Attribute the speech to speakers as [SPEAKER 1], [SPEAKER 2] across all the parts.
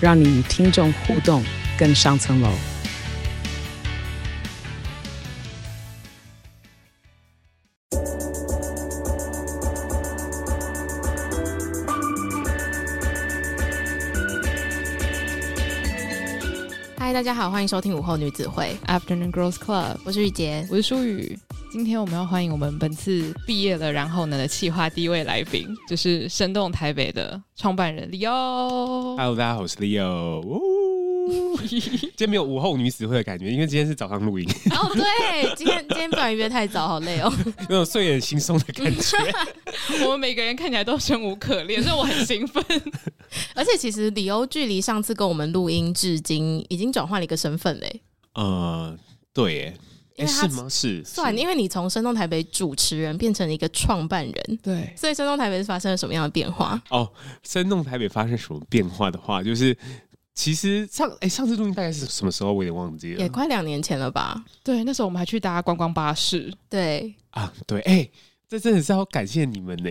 [SPEAKER 1] 让你与听众互动更上层楼。
[SPEAKER 2] 嗨，大家好，欢迎收听午后女子会
[SPEAKER 3] Afternoon Girls Club，
[SPEAKER 2] 我是雨洁，
[SPEAKER 3] 我是舒雨。今天我们要欢迎我们本次毕业了，然后呢的企划第一位来宾，就是生动台北的创办人 Leo。
[SPEAKER 4] Hello，大家好，我是 Leo。今天没有午后女子会的感觉，因为今天是早上录音。
[SPEAKER 2] 哦，对，今天今天不然约太早，好累哦。
[SPEAKER 4] 那种睡眼惺忪的感觉。
[SPEAKER 3] 我们每个人看起来都生无可恋，所以我很兴奋。
[SPEAKER 2] 而且其实 Leo 距离上次跟我们录音至今，已经转换了一个身份嘞。
[SPEAKER 4] 呃，对耶。哎，是吗？是
[SPEAKER 2] 算，因为你从生动台北主持人变成了一个创办人，
[SPEAKER 3] 对，
[SPEAKER 2] 所以生动台北是发生了什么样的变化？
[SPEAKER 4] 哦，生动台北发生什么变化的话，就是其实上哎，上次录音大概是什么时候？我有点忘记了，
[SPEAKER 2] 也快两年前了吧？
[SPEAKER 3] 对，那时候我们还去搭观光巴士。
[SPEAKER 2] 对
[SPEAKER 4] 啊，对，哎，这真的是要感谢你们呢。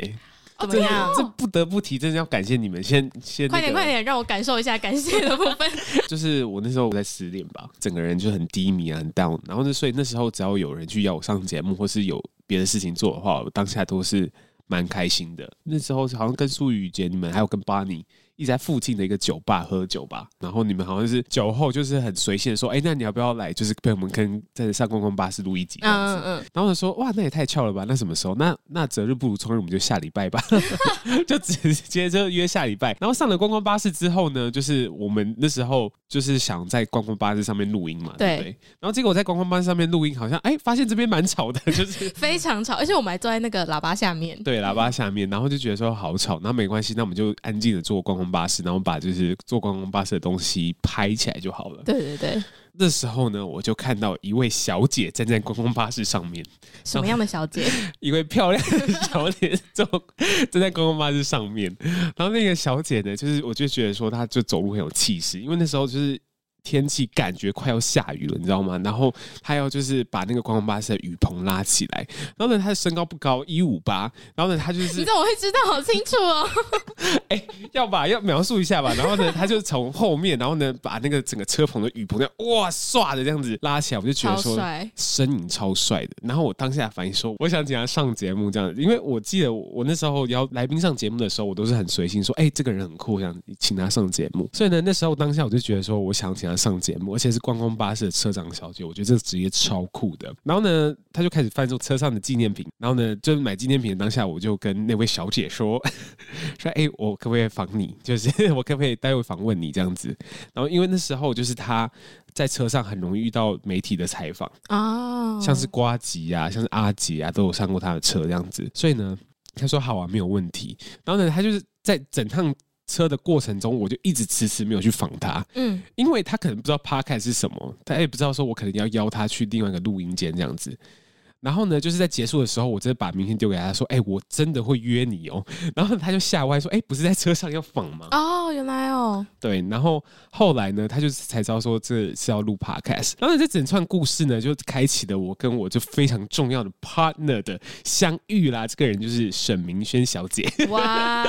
[SPEAKER 2] 怎么样？
[SPEAKER 4] 这不得不提，真的要感谢你们。先先、那个、
[SPEAKER 2] 快点快点，让我感受一下感谢的部分。
[SPEAKER 4] 就是我那时候我在失恋吧，整个人就很低迷啊，很 down。然后呢，所以那时候只要有人去邀我上节目，或是有别的事情做的话，我当下都是蛮开心的。那时候好像跟舒雨姐你们，还有跟巴尼。一直在附近的一个酒吧喝酒吧，然后你们好像是酒后就是很随性的说，哎、欸，那你要不要来？就是被我们跟在上观光巴士录一集这样子。嗯嗯。然后我说，哇，那也太巧了吧？那什么时候？那那择日不如撞日，我们就下礼拜吧，就直接就约下礼拜。然后上了观光巴士之后呢，就是我们那时候就是想在观光巴士上面录音嘛，对不对？然后结果我在观光巴士上面录音，好像哎、欸，发现这边蛮吵的，就是
[SPEAKER 2] 非常吵，而且我们还坐在那个喇叭下面，
[SPEAKER 4] 对，喇叭下面，然后就觉得说好吵，那没关系，那我们就安静的坐观光巴士，然后把就是坐观光巴士的东西拍起来就好了。
[SPEAKER 2] 对对对。
[SPEAKER 4] 那时候呢，我就看到一位小姐站在观光巴士上面。
[SPEAKER 2] 什么样的小姐？
[SPEAKER 4] 一位漂亮的小姐坐 站在观光巴士上面。然后那个小姐呢，就是我就觉得说，她就走路很有气势，因为那时候就是。天气感觉快要下雨了，你知道吗？然后他要就是把那个观光巴士的雨棚拉起来。然后呢，他的身高不高，一五八。然后呢，他就是 你
[SPEAKER 2] 怎么会知道？好清楚哦！
[SPEAKER 4] 哎、欸，要把要描述一下吧。然后呢，他就从后面，然后呢，把那个整个车棚的雨棚这样哇唰的这样子拉起来，我就觉得说身影超帅的。然后我当下反应说，我想请他上节目这样子，因为我记得我那时候邀来宾上节目的时候，我都是很随性说，哎、欸，这个人很酷，我想请他上节目。所以呢，那时候当下我就觉得说，我想请他。上节目，而且是观光巴士的车长小姐，我觉得这个职业超酷的。然后呢，他就开始翻出车上的纪念品，然后呢，就是买纪念品的当下，我就跟那位小姐说：“ 说，哎、欸，我可不可以访你？就是我可不可以待会访问你这样子？”然后因为那时候就是他在车上很容易遇到媒体的采访啊，像是瓜吉啊，像是阿杰啊，都有上过他的车这样子。所以呢，他说好啊，没有问题。然后呢，他就是在整趟。车的过程中，我就一直迟迟没有去访他，嗯，因为他可能不知道 Podcast 是什么，他也不知道说我可能要邀他去另外一个录音间这样子。然后呢，就是在结束的时候，我真的把名片丢给他，说：“哎、欸，我真的会约你哦。”然后他就吓歪说：“哎、欸，不是在车上要访吗？”
[SPEAKER 2] 哦，原来哦，
[SPEAKER 4] 对。然后后来呢，他就才知道说这是要录 podcast。然后这整串故事呢，就开启了我跟我就非常重要的 partner 的相遇啦。这个人就是沈明轩小姐。哇，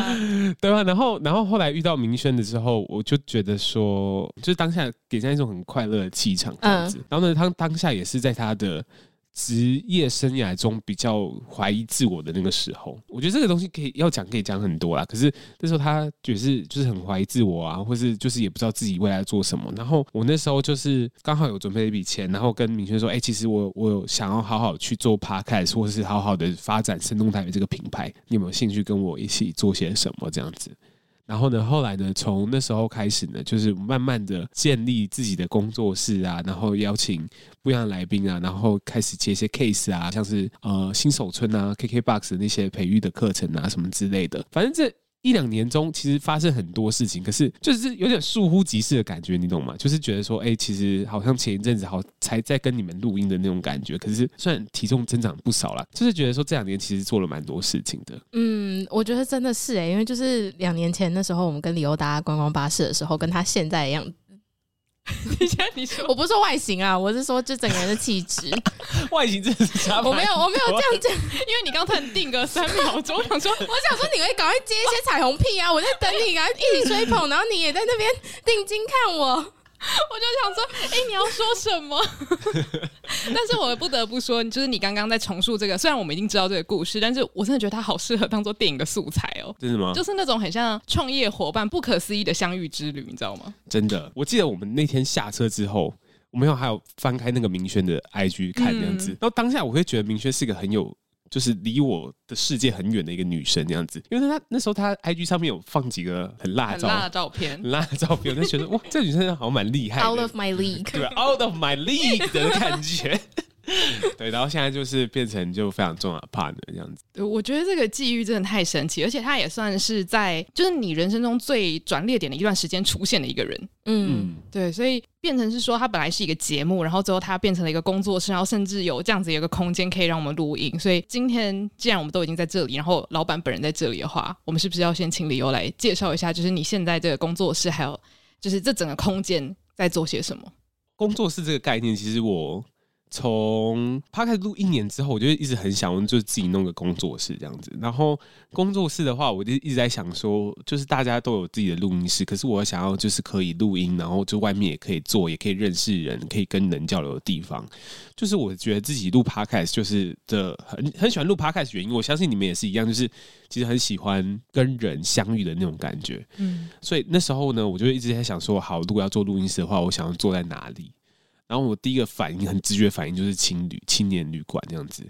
[SPEAKER 4] 对吧？然后，然后后来遇到明轩的时候，我就觉得说，就是当下给人一种很快乐的气场这样子。嗯、然后呢，他当下也是在他的。职业生涯中比较怀疑自我的那个时候，我觉得这个东西可以要讲，可以讲很多啦。可是那时候他就是就是很怀疑自我啊，或是就是也不知道自己未来做什么。然后我那时候就是刚好有准备一笔钱，然后跟明轩说：“哎、其实我我想要好好去做 podcast，或是好好的发展生动台北这个品牌，你有没有兴趣跟我一起做些什么？”这样子。然后呢，后来呢，从那时候开始呢，就是慢慢的建立自己的工作室啊，然后邀请不一样的来宾啊，然后开始接一些 case 啊，像是呃新手村啊、KKBOX 那些培育的课程啊什么之类的。反正这一两年中其实发生很多事情，可是就是有点疏忽即逝的感觉，你懂吗？就是觉得说，哎、其实好像前一阵子好才在跟你们录音的那种感觉，可是虽然体重增长不少了，就是觉得说这两年其实做了蛮多事情的。
[SPEAKER 2] 嗯，我觉得真的是哎、因为就是两年前那时候我们跟李欧搭观光巴士的时候，跟他现在一样。
[SPEAKER 3] 你现在你说，
[SPEAKER 2] 我不是说外形啊，我是说这整个人的气质。
[SPEAKER 4] 外形真的是差。
[SPEAKER 2] 我没有，我没有这样讲，
[SPEAKER 3] 因为你刚突然定个三秒钟，我想说，
[SPEAKER 2] 我想说你会赶快接一些彩虹屁啊！我在等你，赶快一起吹捧，然后你也在那边定睛看我。
[SPEAKER 3] 我就想说，哎、欸，你要说什么？但是我不得不说，就是你刚刚在重述这个，虽然我们已经知道这个故事，但是我真的觉得它好适合当做电影的素材哦。
[SPEAKER 4] 真的吗？
[SPEAKER 3] 就是那种很像创业伙伴不可思议的相遇之旅，你知道吗？
[SPEAKER 4] 真的，我记得我们那天下车之后，我们有还有翻开那个明轩的 IG 看这样子，嗯、然后当下我会觉得明轩是一个很有。就是离我的世界很远的一个女生这样子，因为她那时候她 IG 上面有放几个很辣照，
[SPEAKER 3] 很辣的照片，
[SPEAKER 4] 很辣的照片，我就觉得哇，这女生好像蛮厉害的，Out
[SPEAKER 2] of my league，
[SPEAKER 4] 对，Out of my league 的感觉。对，然后现在就是变成就非常重要的 partner 这样子。
[SPEAKER 3] 我觉得这个际遇真的太神奇，而且他也算是在就是你人生中最转捩点的一段时间出现的一个人。嗯，对，所以变成是说他本来是一个节目，然后最后他变成了一个工作室，然后甚至有这样子一个空间可以让我们录音。所以今天既然我们都已经在这里，然后老板本人在这里的话，我们是不是要先请理由来介绍一下，就是你现在这个工作室，还有就是这整个空间在做些什么？
[SPEAKER 4] 工作室这个概念，其实我。从他开始录一年之后，我就一直很想，就是自己弄个工作室这样子。然后工作室的话，我就一直在想说，就是大家都有自己的录音室，可是我想要就是可以录音，然后就外面也可以做，也可以认识人，可以跟人交流的地方。就是我觉得自己录 podcast 就是的很很喜欢录 podcast 原因，我相信你们也是一样，就是其实很喜欢跟人相遇的那种感觉。嗯，所以那时候呢，我就一直在想说，好，如果要做录音室的话，我想要坐在哪里？然后我第一个反应很直觉反应就是青旅青年旅馆这样子。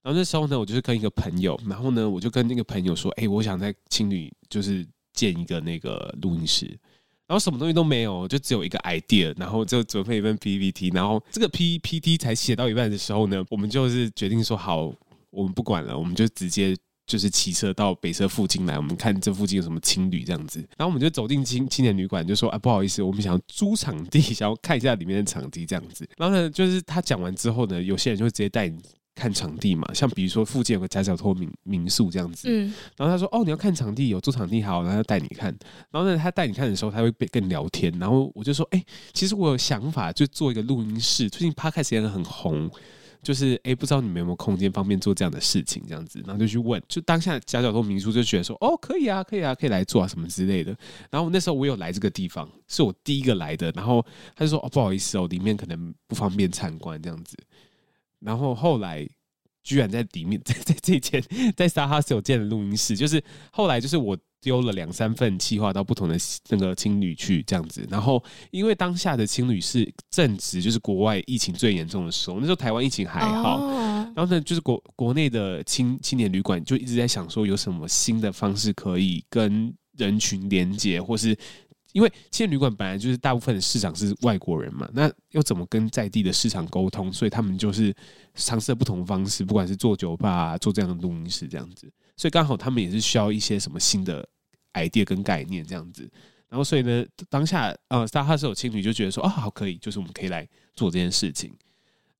[SPEAKER 4] 然后那时候呢，我就是跟一个朋友，然后呢，我就跟那个朋友说：“哎，我想在青旅就是建一个那个录音室。”然后什么东西都没有，就只有一个 idea，然后就准备一份 PPT。然后这个 PPT 才写到一半的时候呢，我们就是决定说：“好，我们不管了，我们就直接。”就是骑车到北车附近来，我们看这附近有什么青旅这样子，然后我们就走进青青年旅馆，就说啊，不好意思，我们想要租场地，想要看一下里面的场地这样子。然后呢，就是他讲完之后呢，有些人就会直接带你看场地嘛，像比如说附近有个夹脚托民民宿这样子，嗯，然后他说哦，你要看场地，有租场地好，然后他带你看。然后呢，他带你看的时候，他会跟你聊天，然后我就说，哎，其实我有想法，就做一个录音室，最近 Podcast 也很红。就是哎、不知道你们有没有空间方便做这样的事情，这样子，然后就去问，就当下夹脚拖民宿就觉得说，哦，可以啊，可以啊，可以来做啊，什么之类的。然后那时候我有来这个地方，是我第一个来的，然后他就说，哦，不好意思哦，里面可能不方便参观这样子。然后后来居然在里面，在在这间在沙哈斯有建的录音室，就是后来就是我。丢了两三份计划到不同的那个青旅去，这样子。然后因为当下的青旅是正值就是国外疫情最严重的时候，那时候台湾疫情还好。Oh. 然后呢，就是国国内的青青年旅馆就一直在想说有什么新的方式可以跟人群连接，或是因为青年旅馆本来就是大部分的市场是外国人嘛，那又怎么跟在地的市场沟通？所以他们就是尝试了不同的方式，不管是做酒吧啊，做这样的录音室这样子。所以刚好他们也是需要一些什么新的 idea 跟概念这样子，然后所以呢，当下呃，沙哈是有青旅就觉得说啊，好可以，就是我们可以来做这件事情，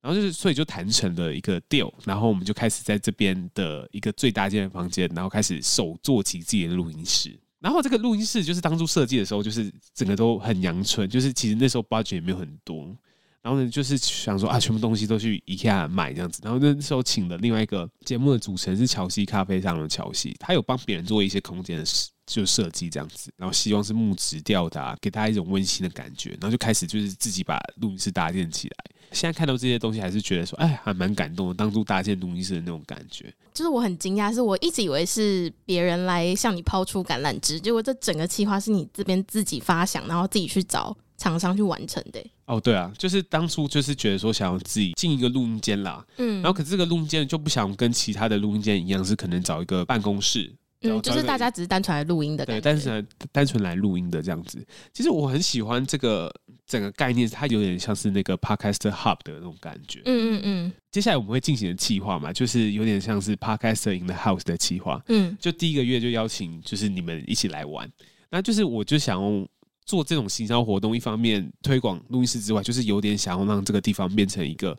[SPEAKER 4] 然后就是所以就谈成了一个 deal，然后我们就开始在这边的一个最大间的房间，然后开始手做起自己的录音室，然后这个录音室就是当初设计的时候，就是整个都很阳春，就是其实那时候 budget 也没有很多。然后呢，就是想说啊，全部东西都去 IKEA 买这样子。然后那时候请了另外一个节目的主持人是乔西咖啡上的乔西，他有帮别人做一些空间的设就设计这样子。然后希望是木质调的，给大家一种温馨的感觉。然后就开始就是自己把录音室搭建起来。现在看到这些东西，还是觉得说，哎，还蛮感动的。当初搭建录音室的那种感觉，
[SPEAKER 2] 就是我很惊讶，是我一直以为是别人来向你抛出橄榄枝，结果这整个计划是你这边自己发想，然后自己去找。厂商去完成的、
[SPEAKER 4] 哦，对啊，就是当初就是觉得说想要自己进一个录音间啦，嗯，然后可是这个录音间就不想跟其他的录音间一样，是可能找一个办公室，
[SPEAKER 2] 嗯，就是大家只是单纯来录音的，
[SPEAKER 4] 对，单纯单纯来录音的这样子。其实我很喜欢这个整个概念，它有点像是那个 Podcaster Hub 的那种感觉。
[SPEAKER 2] 嗯嗯嗯。
[SPEAKER 4] 接下来我们会进行的计划嘛，就是有点像是 Podcaster in the House 的计划。嗯，就第一个月就邀请，就是你们一起来玩。那就是我就想用做这种行销活动，一方面推广录音室之外，就是有点想要让这个地方变成一个，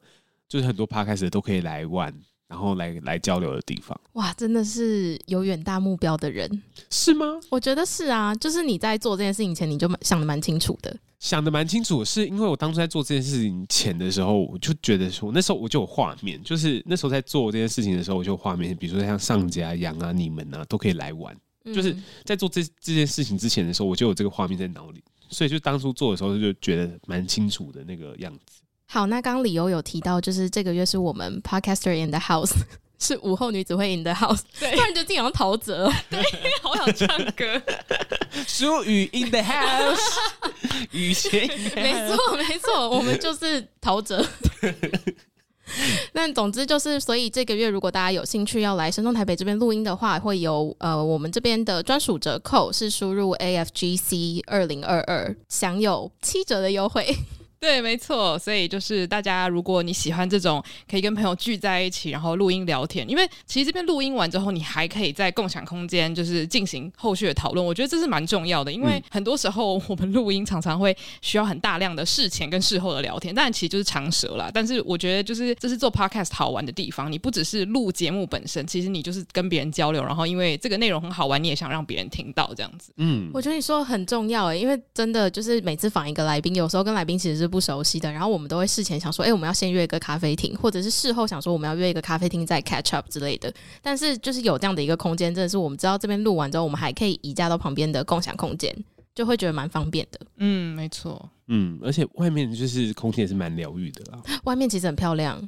[SPEAKER 4] 就是很多 Podcaster 都可以来玩。然后来来交流的地方，
[SPEAKER 2] 哇，真的是有远大目标的人，
[SPEAKER 4] 是吗？
[SPEAKER 2] 我觉得是啊，就是你在做这件事情前，你就想的蛮清楚的，
[SPEAKER 4] 想的蛮清楚，是因为我当初在做这件事情前的时候，我就觉得说，那时候我就有画面，就是那时候在做这件事情的时候，我就有画面，比如说像上家、杨啊、你们啊，都可以来玩，嗯、就是在做这这件事情之前的时候，我就有这个画面在脑里，所以就当初做的时候就觉得蛮清楚的那个样子。
[SPEAKER 2] 好，那刚刚理由有提到，就是这个月是我们 Podcaster in the House，是午后女子会 in the House，对，突然觉得自己好像陶喆，
[SPEAKER 3] 对，好想唱歌。
[SPEAKER 4] 舒雨 in the House，雨前，
[SPEAKER 2] 没错没错，我们就是陶喆。那总之就是，所以这个月如果大家有兴趣要来深中台北这边录音的话，会有呃我们这边的专属折扣，是输入 AFGC 二零二二，享有七折的优惠。
[SPEAKER 3] 对，没错，所以就是大家，如果你喜欢这种可以跟朋友聚在一起，然后录音聊天，因为其实这边录音完之后，你还可以在共享空间就是进行后续的讨论，我觉得这是蛮重要的，因为很多时候我们录音常常会需要很大量的事前跟事后的聊天，但其实就是长舌啦。但是我觉得就是这是做 podcast 好玩的地方，你不只是录节目本身，其实你就是跟别人交流，然后因为这个内容很好玩，你也想让别人听到这样子。
[SPEAKER 2] 嗯，我觉得你说很重要诶，因为真的就是每次访一个来宾，有时候跟来宾其实是不熟悉的，然后我们都会事前想说，哎、欸，我们要先约一个咖啡厅，或者是事后想说我们要约一个咖啡厅再 catch up 之类的。但是就是有这样的一个空间，真的是我们知道这边录完之后，我们还可以移驾到旁边的共享空间，就会觉得蛮方便的。
[SPEAKER 3] 嗯，没错。
[SPEAKER 4] 嗯，而且外面就是空间也是蛮疗愈的啦。
[SPEAKER 2] 外面其实很漂亮。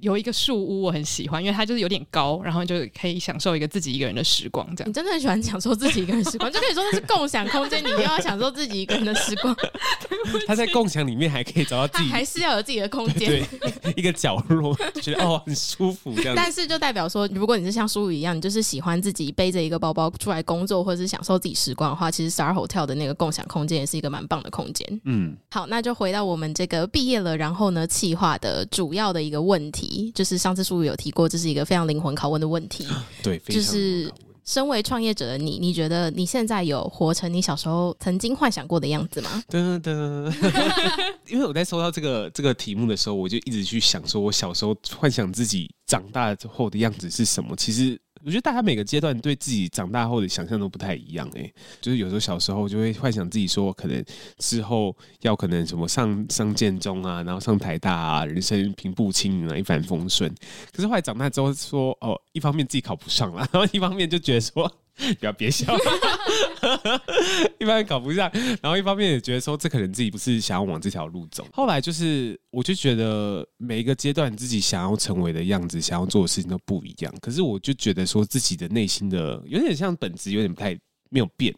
[SPEAKER 3] 有一个树屋，我很喜欢，因为它就是有点高，然后就可以享受一个自己一个人的时光。这样，
[SPEAKER 2] 你真的很喜欢享受自己一个人时光，就可以说那是共享空间，你又要享受自己一个人的时光。
[SPEAKER 4] 他在共享里面还可以找到自己，
[SPEAKER 2] 还是要有自己的空间，对
[SPEAKER 4] 一个角落，觉得哦很舒服这样。
[SPEAKER 2] 但是就代表说，如果你是像舒雨一样，你就是喜欢自己背着一个包包出来工作，或者是享受自己时光的话，其实 Star Hotel 的那个共享空间也是一个蛮棒的空间。嗯，好，那就回到我们这个毕业了，然后呢，企划的主要的一个问题就是。上次书有提过，这是一个非常灵魂拷问的问题。
[SPEAKER 4] 对，
[SPEAKER 2] 就是身为创业者的你，你觉得你现在有活成你小时候曾经幻想过的样子吗？
[SPEAKER 4] 噔噔，因为我在收到这个这个题目的时候，我就一直去想，说我小时候幻想自己长大之后的样子是什么？其实。我觉得大家每个阶段对自己长大后的想象都不太一样哎、就是有时候小时候就会幻想自己说，可能之后要可能什么上上建中啊，然后上台大啊，人生平步青云啊，一帆风顺。可是后来长大之后说，哦，一方面自己考不上了，然后一方面就觉得说。不要别笑，一方面搞不上，然后一方面也觉得说，这可能自己不是想要往这条路走。后来就是，我就觉得每一个阶段自己想要成为的样子，想要做的事情都不一样。可是我就觉得说，自己的内心的有点像本质，有点不太没有变。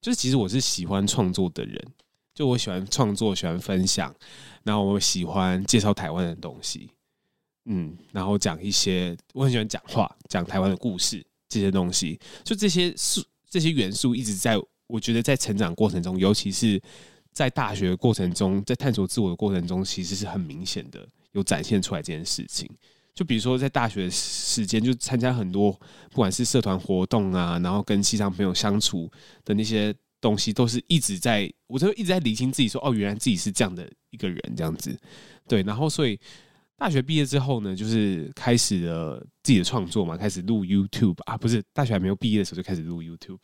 [SPEAKER 4] 就是其实我是喜欢创作的人，就我喜欢创作，喜欢分享，然后我喜欢介绍台湾的东西，嗯，然后讲一些我很喜欢讲话，讲台湾的故事。这些东西，就这些素这些元素，一直在我觉得在成长过程中，尤其是在大学过程中，在探索自我的过程中，其实是很明显的有展现出来这件事情。就比如说在大学时间，就参加很多不管是社团活动啊，然后跟西藏朋友相处的那些东西，都是一直在，我就一直在理清自己说，哦，原来自己是这样的一个人，这样子。对，然后所以。大学毕业之后呢，就是开始了自己的创作嘛，开始录 YouTube 啊，不是大学还没有毕业的时候就开始录 YouTube。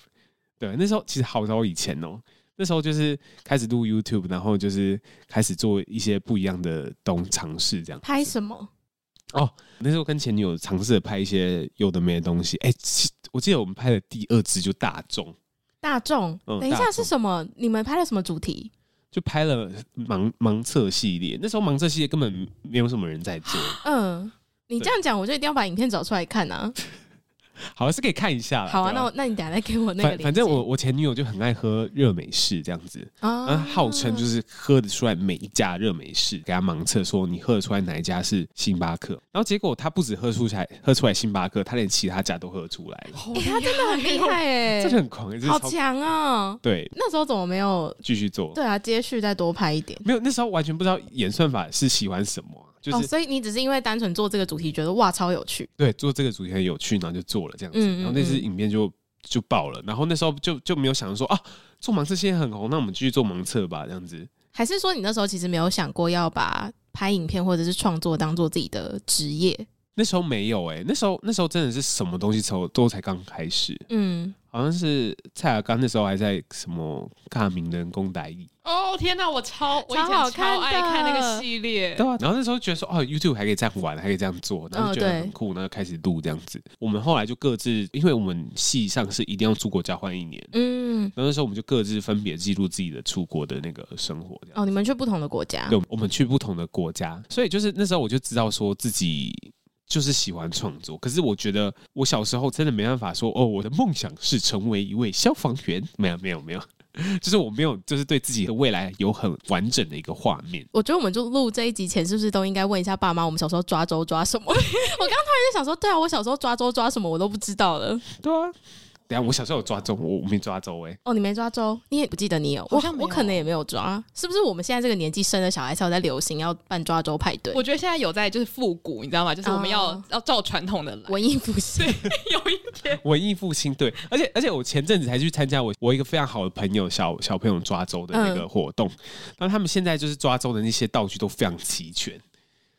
[SPEAKER 4] 对，那时候其实好早以前哦，那时候就是开始录 YouTube，然后就是开始做一些不一样的东尝试，这样。
[SPEAKER 2] 拍什么？
[SPEAKER 4] 哦，那时候跟前女友尝试着拍一些有的没的东西。哎，我记得我们拍的第二支就大众。
[SPEAKER 2] 大众，嗯，等一下是什么？你们拍了什么主题？
[SPEAKER 4] 就拍了盲盲测系列，那时候盲测系列根本没有什么人在做。
[SPEAKER 2] 嗯，你这样讲，我就一定要把影片找出来看啊。
[SPEAKER 4] 好，是可以看一下了。
[SPEAKER 2] 好啊，那我那你等下再给我那个。
[SPEAKER 4] 反反正我我前女友就很爱喝热美式这样子啊，号称就是喝得出来每一家热美式，给他盲测说你喝得出来哪一家是星巴克。然后结果他不止喝出来喝出来星巴克，他连其他家都喝出来了。
[SPEAKER 2] 欸、他真的很厉害哎，
[SPEAKER 4] 真的很狂，
[SPEAKER 2] 好强啊！
[SPEAKER 4] 对，
[SPEAKER 2] 那时候怎么没有
[SPEAKER 4] 继续做？
[SPEAKER 2] 对啊，接续再多拍一点。
[SPEAKER 4] 没有，那时候完全不知道演算法是喜欢什么。就是、
[SPEAKER 2] 哦，所以你只是因为单纯做这个主题，觉得哇超有趣，
[SPEAKER 4] 对，做这个主题很有趣，然后就做了这样子，嗯嗯嗯，然后那支影片就就爆了，然后那时候就就没有想说啊，做盲测现在很红，那我们继续做盲测吧，这样子。
[SPEAKER 2] 还是说你那时候其实没有想过要把拍影片或者是创作当做自己的职业？
[SPEAKER 4] 那时候没有哎、欸，那时候那时候真的是什么东西都都才刚开始，嗯。好像是蔡尔刚那时候还在什么看名人公仔义
[SPEAKER 3] 哦天哪，我超我以前超爱看那个系列，
[SPEAKER 4] 对啊。然后那时候觉得说哦，YouTube 还可以这样玩，还可以这样做，然后就觉得很酷，然后开始录这样子。我们后来就各自，因为我们系上是一定要出国交换一年，嗯，然后那时候我们就各自分别记录自己的出国的那个生活。
[SPEAKER 2] 哦，你们去不同的国家？
[SPEAKER 4] 对，我们去不同的国家，所以就是那时候我就知道说自己。就是喜欢创作，可是我觉得我小时候真的没办法说哦，我的梦想是成为一位消防员。没有，没有，没有，就是我没有，就是对自己的未来有很完整的一个画面。
[SPEAKER 2] 我觉得我们就录这一集前，是不是都应该问一下爸妈，我们小时候抓周抓什么？我刚刚突然就想说，对啊，我小时候抓周抓什么，我都不知道了。
[SPEAKER 4] 对啊。等下，我小时候有抓周，我没抓周哎、欸。
[SPEAKER 2] 哦，你没抓周，你也不记得你有？好像我，我可能也没有抓，是不是？我们现在这个年纪生的小孩才有在流行要办抓周派对？
[SPEAKER 3] 我觉得现在有在就是复古，你知道吗？就是我们要、哦、要照传统的来
[SPEAKER 2] 文艺复兴，
[SPEAKER 3] 有一点
[SPEAKER 4] 文艺复兴。对，而且而且我前阵子才去参加我我一个非常好的朋友小小朋友抓周的那个活动，那、嗯、他们现在就是抓周的那些道具都非常齐全。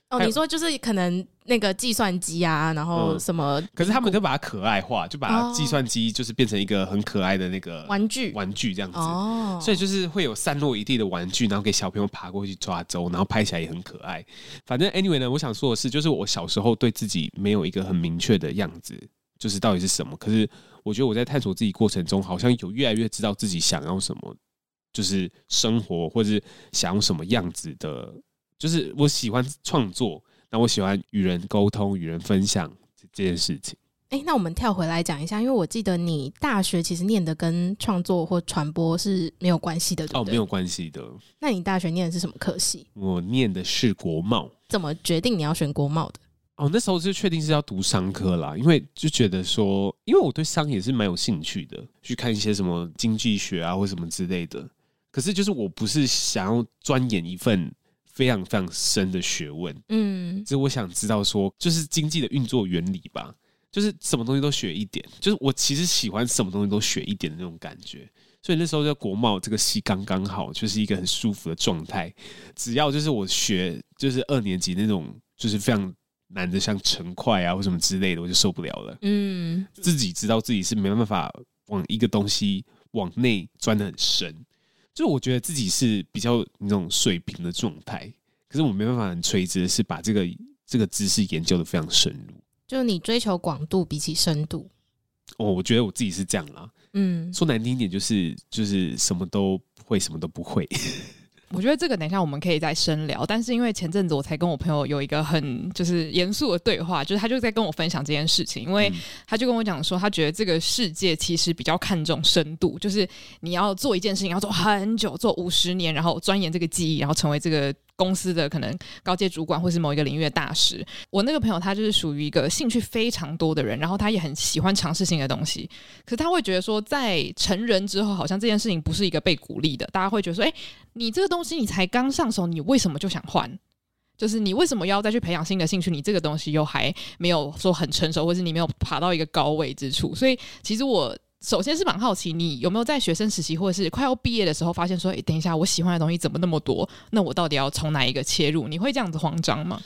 [SPEAKER 2] 哦，你说就是可能那个计算机啊，然后什么、嗯？
[SPEAKER 4] 可是他们就把它可爱化，就把计算机就是变成一个很可爱的那个
[SPEAKER 2] 玩具，
[SPEAKER 4] 玩具这样子。哦，所以就是会有散落一地的玩具，然后给小朋友爬过去抓周，然后拍起来也很可爱。反正 anyway 呢，我想说的是，就是我小时候对自己没有一个很明确的样子，就是到底是什么。可是我觉得我在探索自己过程中，好像有越来越知道自己想要什么，就是生活或者是想要什么样子的。就是我喜欢创作，那我喜欢与人沟通、与人分享这件事情。
[SPEAKER 2] 哎、欸，那我们跳回来讲一下，因为我记得你大学其实念的跟创作或传播是没有关系的，对不对？
[SPEAKER 4] 哦，没有关系的。
[SPEAKER 2] 那你大学念的是什么科系？
[SPEAKER 4] 我念的是国贸。
[SPEAKER 2] 怎么决定你要选国贸的？
[SPEAKER 4] 哦，那时候就确定是要读商科啦，因为就觉得说，因为我对商也是蛮有兴趣的，去看一些什么经济学啊或什么之类的。可是就是我不是想要钻研一份。非常非常深的学问，嗯，所以我想知道说，就是经济的运作原理吧，就是什么东西都学一点，就是我其实喜欢什么东西都学一点的那种感觉，所以那时候在国贸这个系刚刚好，就是一个很舒服的状态。只要就是我学，就是二年级那种，就是非常难的，像成块啊或什么之类的，我就受不了了。嗯，自己知道自己是没办法往一个东西往内钻的很深。就我觉得自己是比较那种水平的状态，可是我没办法很垂直的是把这个这个知识研究的非常深入。
[SPEAKER 2] 就你追求广度比起深度，
[SPEAKER 4] 哦，我觉得我自己是这样啦。嗯，说难听一点就是就是什么都会，什么都不会。
[SPEAKER 3] 我觉得这个等一下我们可以再深聊，但是因为前阵子我才跟我朋友有一个很就是严肃的对话，就是他就在跟我分享这件事情，因为他就跟我讲说，他觉得这个世界其实比较看重深度，就是你要做一件事情要做很久，做五十年，然后钻研这个技艺，然后成为这个。公司的可能高阶主管或是某一个领域的大师，我那个朋友他就是属于一个兴趣非常多的人，然后他也很喜欢尝试新的东西。可是他会觉得说，在成人之后，好像这件事情不是一个被鼓励的。大家会觉得说，哎，你这个东西你才刚上手，你为什么就想换？就是你为什么要再去培养新的兴趣？你这个东西又还没有说很成熟，或是你没有爬到一个高位之处。所以其实我。首先是蛮好奇，你有没有在学生时期或者是快要毕业的时候，发现说，诶，等一下，我喜欢的东西怎么那么多？那我到底要从哪一个切入？你会这样子慌张吗？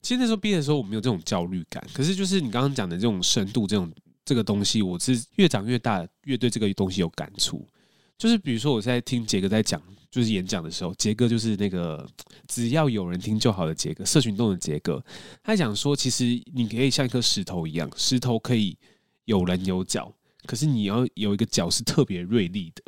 [SPEAKER 4] 其实那时候毕业的时候，我没有这种焦虑感。可是就是你刚刚讲的这种深度，这种这个东西，我是越长越大，越对这个东西有感触。就是比如说我在听杰哥在讲，就是演讲的时候，杰哥就是那个只要有人听就好的杰哥，社群中的杰哥，他讲说，其实你可以像一颗石头一样，石头可以有棱有角。可是你要有一个脚是特别锐利的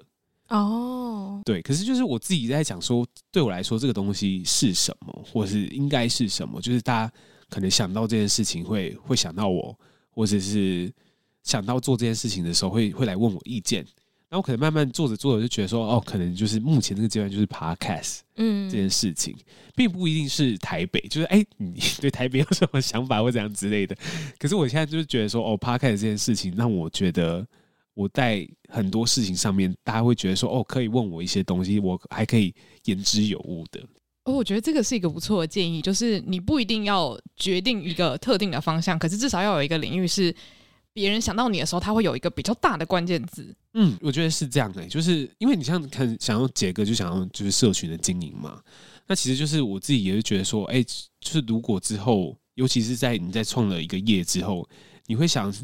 [SPEAKER 4] 哦，oh. 对。可是就是我自己在讲说，对我来说这个东西是什么，或是应该是什么？就是大家可能想到这件事情会会想到我，或者是想到做这件事情的时候，会会来问我意见。然后可能慢慢做着做着就觉得说，哦，可能就是目前这个阶段就是 podcast，嗯，这件事情，并不一定是台北，就是哎，你对台北有什么想法或怎样之类的。可是我现在就是觉得说，哦，podcast 这件事情让我觉得我在很多事情上面，大家会觉得说，哦，可以问我一些东西，我还可以言之有物的。
[SPEAKER 3] 哦，我觉得这个是一个不错的建议，就是你不一定要决定一个特定的方向，可是至少要有一个领域是。别人想到你的时候，他会有一个比较大的关键字。
[SPEAKER 4] 嗯，我觉得是这样的、欸，就是因为你像看想要杰哥就想要就是社群的经营嘛，那其实就是我自己也是觉得说，哎、欸，就是如果之后，尤其是在你在创了一个业之后，你会想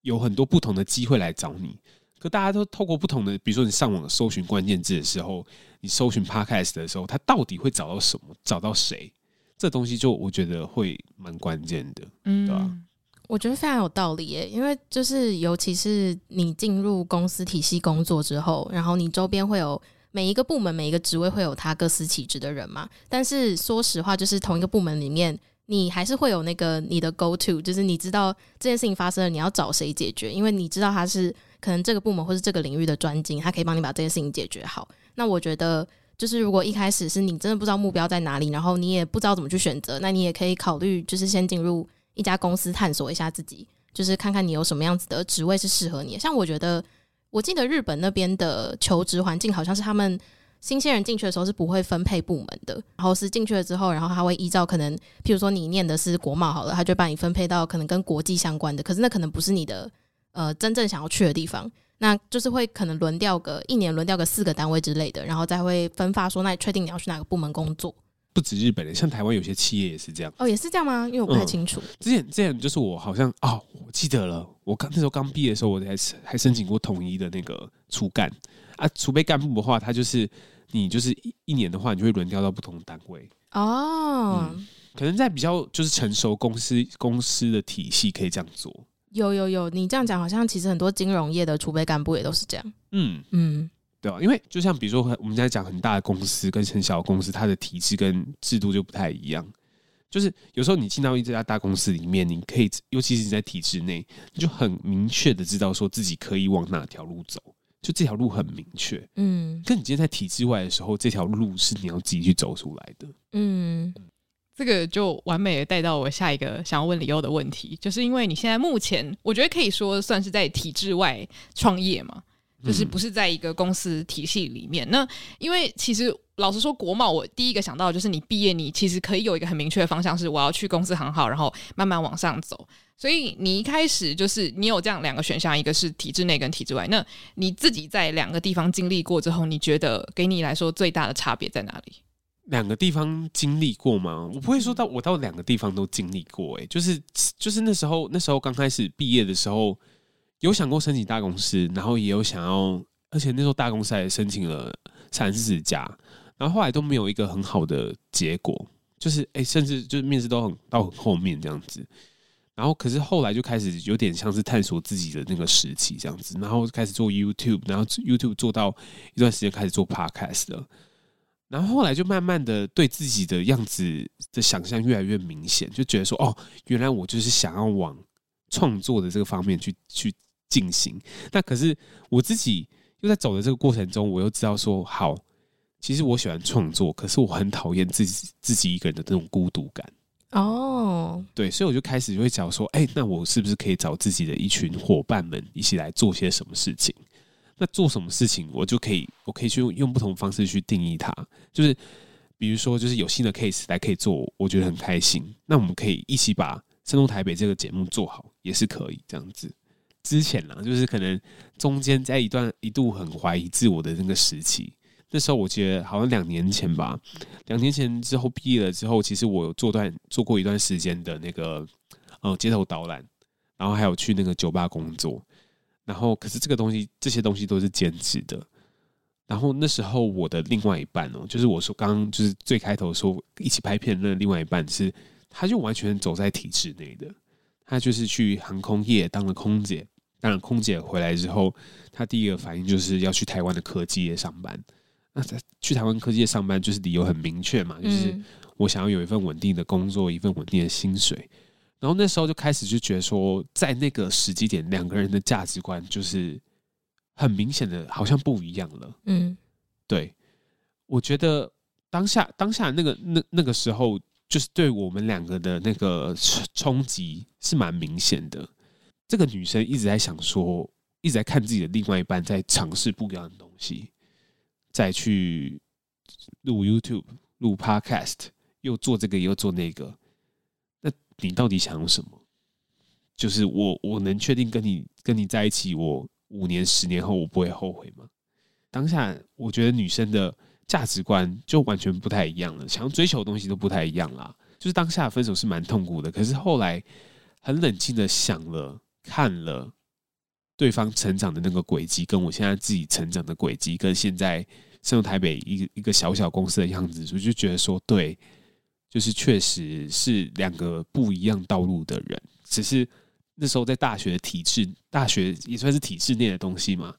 [SPEAKER 4] 有很多不同的机会来找你，可大家都透过不同的，比如说你上网搜寻关键字的时候，你搜寻 Podcast 的时候，他到底会找到什么？找到谁？这东西就我觉得会蛮关键的，嗯，对吧？
[SPEAKER 2] 我觉得非常有道理耶，因为就是尤其是你进入公司体系工作之后，然后你周边会有每一个部门、每一个职位会有他各司其职的人嘛。但是说实话，就是同一个部门里面，你还是会有那个你的 go to，就是你知道这件事情发生了，你要找谁解决，因为你知道他是可能这个部门或是这个领域的专精，他可以帮你把这件事情解决好。那我觉得，就是如果一开始是你真的不知道目标在哪里，然后你也不知道怎么去选择，那你也可以考虑就是先进入。一家公司探索一下自己，就是看看你有什么样子的职位是适合你。像我觉得，我记得日本那边的求职环境好像是他们新鲜人进去的时候是不会分配部门的，然后是进去了之后，然后他会依照可能，譬如说你念的是国贸好了，他就把你分配到可能跟国际相关的，可是那可能不是你的呃真正想要去的地方，那就是会可能轮调个一年轮调个四个单位之类的，然后再会分发说，那你确定你要去哪个部门工作？
[SPEAKER 4] 不止日本人，像台湾有些企业也是这样。
[SPEAKER 2] 哦，也是这样吗？因为我不太清楚。
[SPEAKER 4] 嗯、之前之前就是我好像哦，我记得了。我刚那时候刚毕业的时候，我还还申请过统一的那个初干啊，储备干部的话，他就是你就是一一年的话，你就会轮调到不同单位。
[SPEAKER 2] 哦、
[SPEAKER 4] 嗯，可能在比较就是成熟公司公司的体系可以这样做。
[SPEAKER 2] 有有有，你这样讲好像其实很多金融业的储备干部也都是这样。
[SPEAKER 4] 嗯嗯。对啊，因为就像比如说，我们在讲很大的公司跟很小的公司，它的体制跟制度就不太一样。就是有时候你进到一家大公司里面，你可以，尤其是你在体制内，你就很明确的知道说自己可以往哪条路走，就这条路很明确。嗯，跟你今天在体制外的时候，这条路是你要自己去走出来的。
[SPEAKER 3] 嗯，这个就完美的带到我下一个想要问李欧的问题，就是因为你现在目前，我觉得可以说算是在体制外创业嘛。就是不是在一个公司体系里面。那因为其实老实说，国贸我第一个想到的就是你毕业，你其实可以有一个很明确的方向，是我要去公司行号，然后慢慢往上走。所以你一开始就是你有这样两个选项，一个是体制内跟体制外。那你自己在两个地方经历过之后，你觉得给你来说最大的差别在哪里？
[SPEAKER 4] 两个地方经历过吗？我不会说到我到两个地方都经历过，欸，诶，就是就是那时候那时候刚开始毕业的时候。有想过申请大公司，然后也有想要，而且那时候大公司还申请了三四家，然后后来都没有一个很好的结果，就是哎、甚至就是面试都很到后面这样子，然后可是后来就开始有点像是探索自己的那个时期这样子，然后开始做 YouTube，然后 YouTube 做到一段时间开始做 Podcast 了，然后后来就慢慢的对自己的样子的想象越来越明显，就觉得说哦，原来我就是想要往创作的这个方面去去。进行，那可是我自己又在走的这个过程中，我又知道说，好，其实我喜欢创作，可是我很讨厌自己自己一个人的这种孤独感。
[SPEAKER 2] 哦，
[SPEAKER 4] 对，所以我就开始就会讲说，哎，那我是不是可以找自己的一群伙伴们一起来做些什么事情？那做什么事情，我就可以，我可以去用用不同方式去定义它。就是比如说，就是有新的 case 来可以做，我觉得很开心。那我们可以一起把《深度台北》这个节目做好，也是可以这样子。之前啦，就是可能中间在一段一度很怀疑自我的那个时期，那时候我觉得好像两年前吧，两年前之后毕业了之后，其实我有做段做过一段时间的那个呃街头导览，然后还有去那个酒吧工作，然后可是这个东西这些东西都是兼职的，然后那时候我的另外一半哦，就是我说刚刚就是最开头说一起拍片的那另外一半是，他就完全走在体制内的，他就是去航空业当了空姐。当然，空姐回来之后，她第一个反应就是要去台湾的科技业上班。那她去台湾科技业上班，就是理由很明确嘛，就是我想要有一份稳定的工作，一份稳定的薪水。然后那时候就开始就觉得说，在那个时机点，两个人的价值观就是很明显的，好像不一样了。嗯，对，我觉得当下当下那个那那个时候，就是对我们两个的那个冲击是蛮明显的。这个女生一直在想说，一直在看自己的另外一半在尝试不一样的东西，再去录 YouTube、录 Podcast，又做这个又做那个。那你到底想要什么？就是我，我能确定跟你跟你在一起，我五年、十年后我不会后悔吗？当下我觉得女生的价值观就完全不太一样了，想要追求的东西都不太一样啦。就是当下分手是蛮痛苦的，可是后来很冷静的想了、看了对方成长的那个轨迹，跟我现在自己成长的轨迹，跟现在生台北一个一个小小公司的样子，我就觉得说对。就是确实是两个不一样道路的人，只是那时候在大学的体制，大学也算是体制内的东西嘛。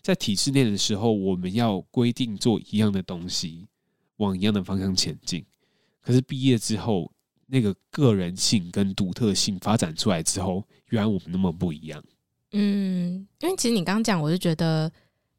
[SPEAKER 4] 在体制内的时候，我们要规定做一样的东西，往一样的方向前进。可是毕业之后，那个个人性跟独特性发展出来之后，原来我们那么不一样。嗯，
[SPEAKER 2] 因为其实你刚刚讲，我就觉得。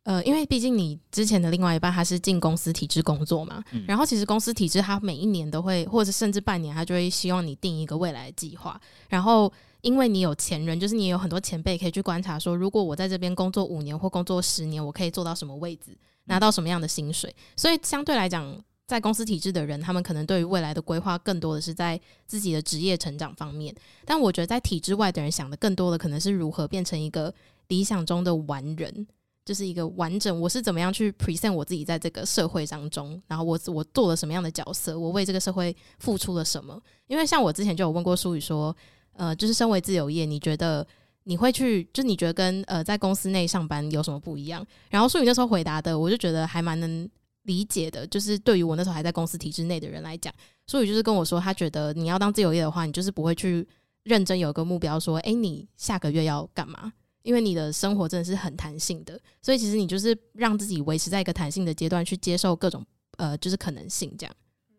[SPEAKER 2] 呃，因为毕竟你之前的另外一半他是进公司体制工作嘛，嗯、然后其实公司体制他每一年都会，或者甚至半年，他就会希望你定一个未来的计划。然后因为你有前人，就是你有很多前辈可以去观察，说如果我在这边工作五年或工作十年，我可以做到什么位置，拿到什么样的薪水。所以相对来讲，在公司体制的人，他们可能对于未来的规划更多的是在自己的职业成长方面。但我觉得在体制外的人想的更多的可能是如何变成一个理想中的完人。就是一个完整，我是怎么样去 present 我自己在这个社会当中，然后我我做了什么样的角色，我为这个社会付出了什么？因为像我之前就有问过舒宇说，呃，就是身为自由业，你觉得你会去，就你觉得跟呃在公司内上班有什么不一样？然后舒宇那时候回答的，我就觉得还蛮能理解的，就是对于我那时候还在公司体制内的人来讲，所以就是跟我说，他觉得你要当自由业的话，你就是不会去认真有一个目标，说，诶，你下个月要干嘛？因为你的生活真的是很弹性的，所以其实你就是让自己维持在一个弹性的阶段，去接受各种呃，就是可能性这样。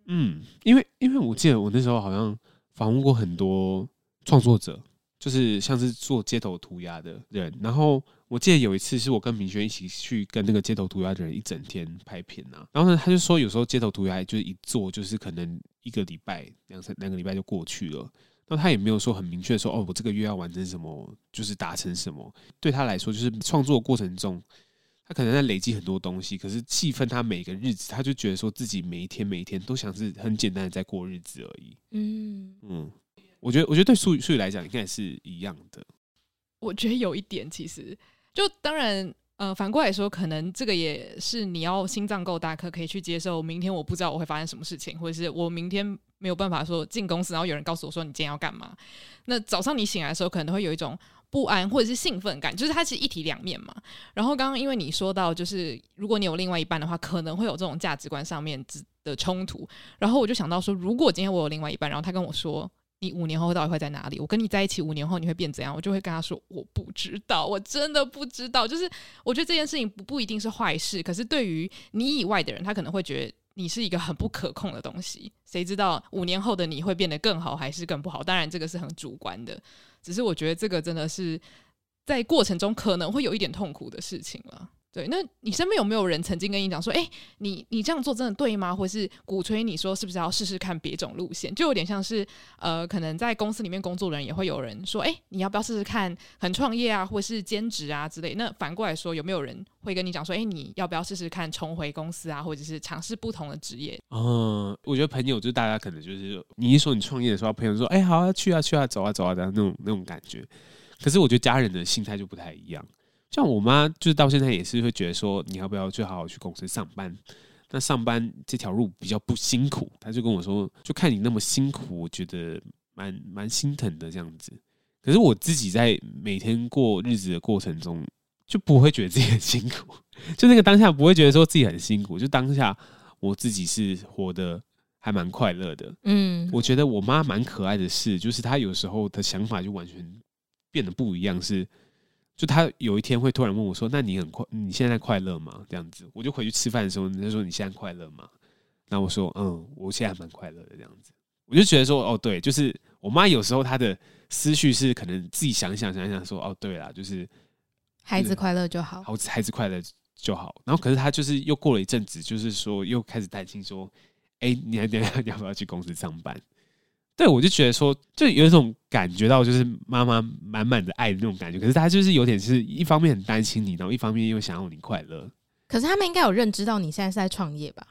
[SPEAKER 4] 嗯，因为因为我记得我那时候好像访问过很多创作者，就是像是做街头涂鸦的人。然后我记得有一次是我跟明轩一起去跟那个街头涂鸦的人一整天拍片啊。然后呢，他就说有时候街头涂鸦就是一做就是可能一个礼拜两三两个礼拜就过去了。那他也没有说很明确说哦，我这个月要完成什么，就是达成什么。对他来说，就是创作过程中，他可能在累积很多东西。可是气氛他每个日子，他就觉得说自己每一天每一天都想是很简单的在过日子而已。嗯嗯，我觉得我觉得对舒宇舒宇来讲应该是一样的。
[SPEAKER 3] 我觉得有一点，其实就当然。呃，反过来说，可能这个也是你要心脏够大可，可以去接受明天我不知道我会发生什么事情，或者是我明天没有办法说进公司，然后有人告诉我说你今天要干嘛。那早上你醒来的时候，可能会有一种不安或者是兴奋感，就是它其实一体两面嘛。然后刚刚因为你说到，就是如果你有另外一半的话，可能会有这种价值观上面的冲突。然后我就想到说，如果今天我有另外一半，然后他跟我说。你五年后到底会在哪里？我跟你在一起五年后你会变怎样？我就会跟他说我不知道，我真的不知道。就是我觉得这件事情不不一定是坏事，可是对于你以外的人，他可能会觉得你是一个很不可控的东西。谁知道五年后的你会变得更好还是更不好？当然这个是很主观的，只是我觉得这个真的是在过程中可能会有一点痛苦的事情了。对，那你身边有没有人曾经跟你讲说，哎、你你这样做真的对吗？或是鼓吹你说是不是要试试看别种路线？就有点像是，呃，可能在公司里面工作的人也会有人说，哎、你要不要试试看很创业啊，或是兼职啊之类。那反过来说，有没有人会跟你讲说，哎、你要不要试试看重回公司啊，或者是尝试不同的职业？
[SPEAKER 4] 嗯，我觉得朋友就大家可能就是你一说你创业的时候，朋友说，哎、好啊，去啊，去啊，走啊，走啊的那种那种感觉。可是我觉得家人的心态就不太一样。像我妈，就是到现在也是会觉得说，你要不要去好好去公司上班？那上班这条路比较不辛苦，她就跟我说，就看你那么辛苦，我觉得蛮蛮心疼的这样子。可是我自己在每天过日子的过程中，就不会觉得自己很辛苦，就那个当下不会觉得说自己很辛苦，就当下我自己是活得还蛮快乐的。嗯，我觉得我妈蛮可爱的是，就是她有时候的想法就完全变得不一样，是。就他有一天会突然问我说：“那你很快？你现在快乐吗？”这样子，我就回去吃饭的时候，他说：“你现在快乐吗？”那我说：“嗯，我现在还蛮快乐的。”这样子，我就觉得说，哦，对，就是我妈有时候她的思绪是可能自己想想想想说，哦，对啦，就是
[SPEAKER 2] 孩子快乐就好，
[SPEAKER 4] 好孩子快乐就好。然后可是她就是又过了一阵子，就是说又开始担心说，哎，你还等下你 要不要去公司上班？对，我就觉得说，就有一种感觉到，就是妈妈满满的爱的那种感觉。可是她就是有点是一方面很担心你，然后一方面又想要你快乐。
[SPEAKER 2] 可是他们应该有认知到你现在是在创业吧？